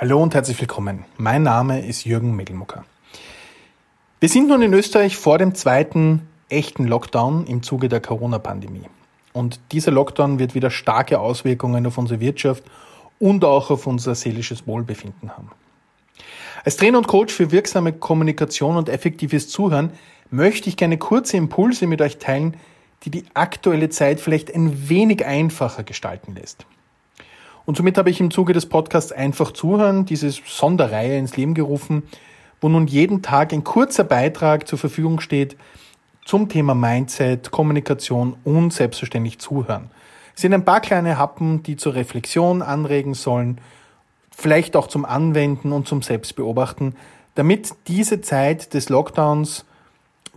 Hallo und herzlich willkommen. Mein Name ist Jürgen Megelmucker. Wir sind nun in Österreich vor dem zweiten echten Lockdown im Zuge der Corona-Pandemie. Und dieser Lockdown wird wieder starke Auswirkungen auf unsere Wirtschaft und auch auf unser seelisches Wohlbefinden haben. Als Trainer und Coach für wirksame Kommunikation und effektives Zuhören möchte ich gerne kurze Impulse mit euch teilen, die die aktuelle Zeit vielleicht ein wenig einfacher gestalten lässt. Und somit habe ich im Zuge des Podcasts einfach zuhören, diese Sonderreihe ins Leben gerufen, wo nun jeden Tag ein kurzer Beitrag zur Verfügung steht zum Thema Mindset, Kommunikation und selbstverständlich zuhören. Es sind ein paar kleine Happen, die zur Reflexion anregen sollen, vielleicht auch zum Anwenden und zum Selbstbeobachten, damit diese Zeit des Lockdowns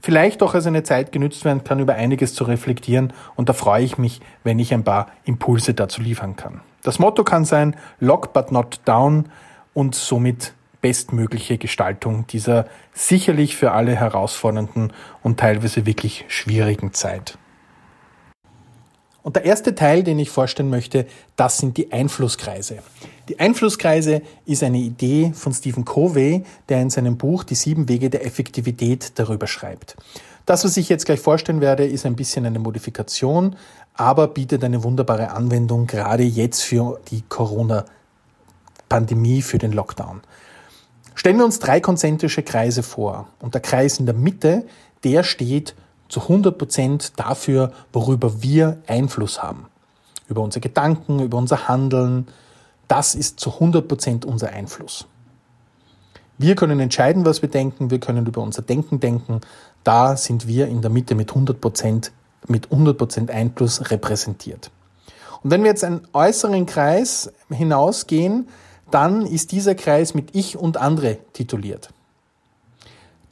vielleicht auch als eine Zeit genützt werden kann, über einiges zu reflektieren. Und da freue ich mich, wenn ich ein paar Impulse dazu liefern kann. Das Motto kann sein, lock but not down und somit bestmögliche Gestaltung dieser sicherlich für alle herausfordernden und teilweise wirklich schwierigen Zeit. Und der erste Teil, den ich vorstellen möchte, das sind die Einflusskreise. Die Einflusskreise ist eine Idee von Stephen Covey, der in seinem Buch Die sieben Wege der Effektivität darüber schreibt. Das, was ich jetzt gleich vorstellen werde, ist ein bisschen eine Modifikation, aber bietet eine wunderbare Anwendung, gerade jetzt für die Corona-Pandemie, für den Lockdown. Stellen wir uns drei konzentrische Kreise vor. Und der Kreis in der Mitte, der steht zu 100 Prozent dafür, worüber wir Einfluss haben. Über unsere Gedanken, über unser Handeln. Das ist zu 100 Prozent unser Einfluss. Wir können entscheiden, was wir denken. Wir können über unser Denken denken. Da sind wir in der Mitte mit 100 Prozent, mit 100 Prozent Einfluss repräsentiert. Und wenn wir jetzt einen äußeren Kreis hinausgehen, dann ist dieser Kreis mit Ich und andere tituliert.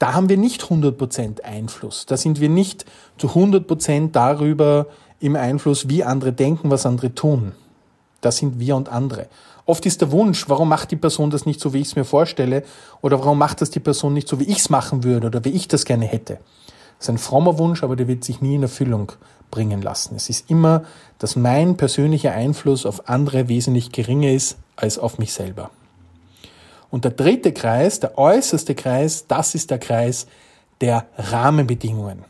Da haben wir nicht 100% Einfluss. Da sind wir nicht zu 100% darüber im Einfluss, wie andere denken, was andere tun. Das sind wir und andere. Oft ist der Wunsch, warum macht die Person das nicht so, wie ich es mir vorstelle, oder warum macht das die Person nicht so, wie ich es machen würde oder wie ich das gerne hätte. Das ist ein frommer Wunsch, aber der wird sich nie in Erfüllung bringen lassen. Es ist immer, dass mein persönlicher Einfluss auf andere wesentlich geringer ist als auf mich selber. Und der dritte Kreis, der äußerste Kreis, das ist der Kreis der Rahmenbedingungen.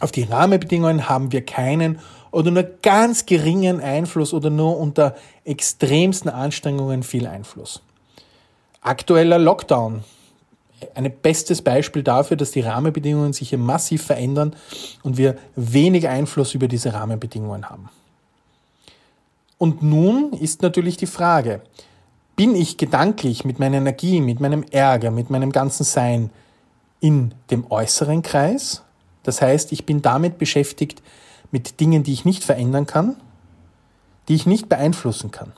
Auf die Rahmenbedingungen haben wir keinen oder nur ganz geringen Einfluss oder nur unter extremsten Anstrengungen viel Einfluss. Aktueller Lockdown. Ein bestes Beispiel dafür, dass die Rahmenbedingungen sich hier massiv verändern und wir wenig Einfluss über diese Rahmenbedingungen haben. Und nun ist natürlich die Frage, bin ich gedanklich mit meiner Energie, mit meinem Ärger, mit meinem ganzen Sein in dem äußeren Kreis? Das heißt, ich bin damit beschäftigt mit Dingen, die ich nicht verändern kann, die ich nicht beeinflussen kann.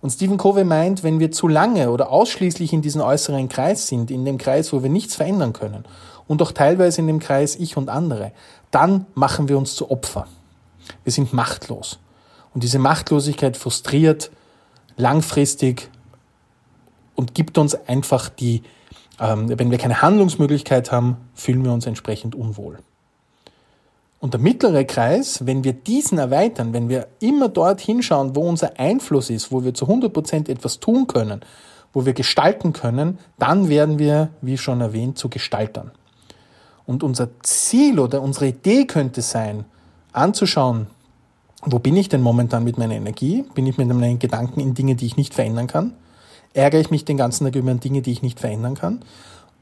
Und Stephen Covey meint, wenn wir zu lange oder ausschließlich in diesem äußeren Kreis sind, in dem Kreis, wo wir nichts verändern können, und auch teilweise in dem Kreis ich und andere, dann machen wir uns zu Opfer. Wir sind machtlos. Und diese Machtlosigkeit frustriert langfristig und gibt uns einfach die, ähm, wenn wir keine Handlungsmöglichkeit haben, fühlen wir uns entsprechend unwohl. Und der mittlere Kreis, wenn wir diesen erweitern, wenn wir immer dort hinschauen, wo unser Einfluss ist, wo wir zu 100 Prozent etwas tun können, wo wir gestalten können, dann werden wir, wie schon erwähnt, zu Gestaltern. Und unser Ziel oder unsere Idee könnte sein, anzuschauen, wo bin ich denn momentan mit meiner Energie? Bin ich mit meinen Gedanken in Dinge, die ich nicht verändern kann? Ärgere ich mich den ganzen Tag über Dinge, die ich nicht verändern kann?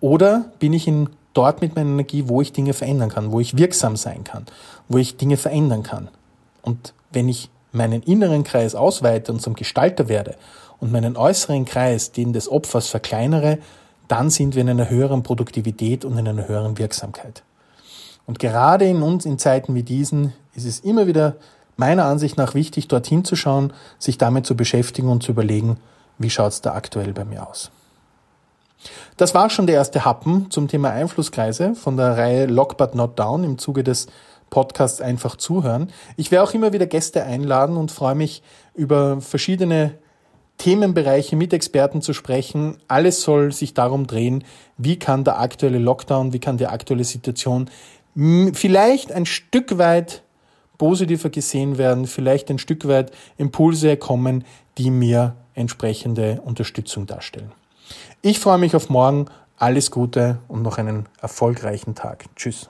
Oder bin ich in, dort mit meiner Energie, wo ich Dinge verändern kann, wo ich wirksam sein kann, wo ich Dinge verändern kann? Und wenn ich meinen inneren Kreis ausweite und zum Gestalter werde und meinen äußeren Kreis, den des Opfers, verkleinere, dann sind wir in einer höheren Produktivität und in einer höheren Wirksamkeit. Und gerade in uns, in Zeiten wie diesen, ist es immer wieder meiner Ansicht nach wichtig, dorthin zu schauen, sich damit zu beschäftigen und zu überlegen, wie schaut's da aktuell bei mir aus. Das war schon der erste Happen zum Thema Einflusskreise von der Reihe Lock But Not Down im Zuge des Podcasts einfach zuhören. Ich werde auch immer wieder Gäste einladen und freue mich über verschiedene Themenbereiche mit Experten zu sprechen. Alles soll sich darum drehen, wie kann der aktuelle Lockdown, wie kann die aktuelle Situation vielleicht ein Stück weit positiver gesehen werden, vielleicht ein Stück weit Impulse kommen, die mir entsprechende Unterstützung darstellen. Ich freue mich auf morgen. Alles Gute und noch einen erfolgreichen Tag. Tschüss.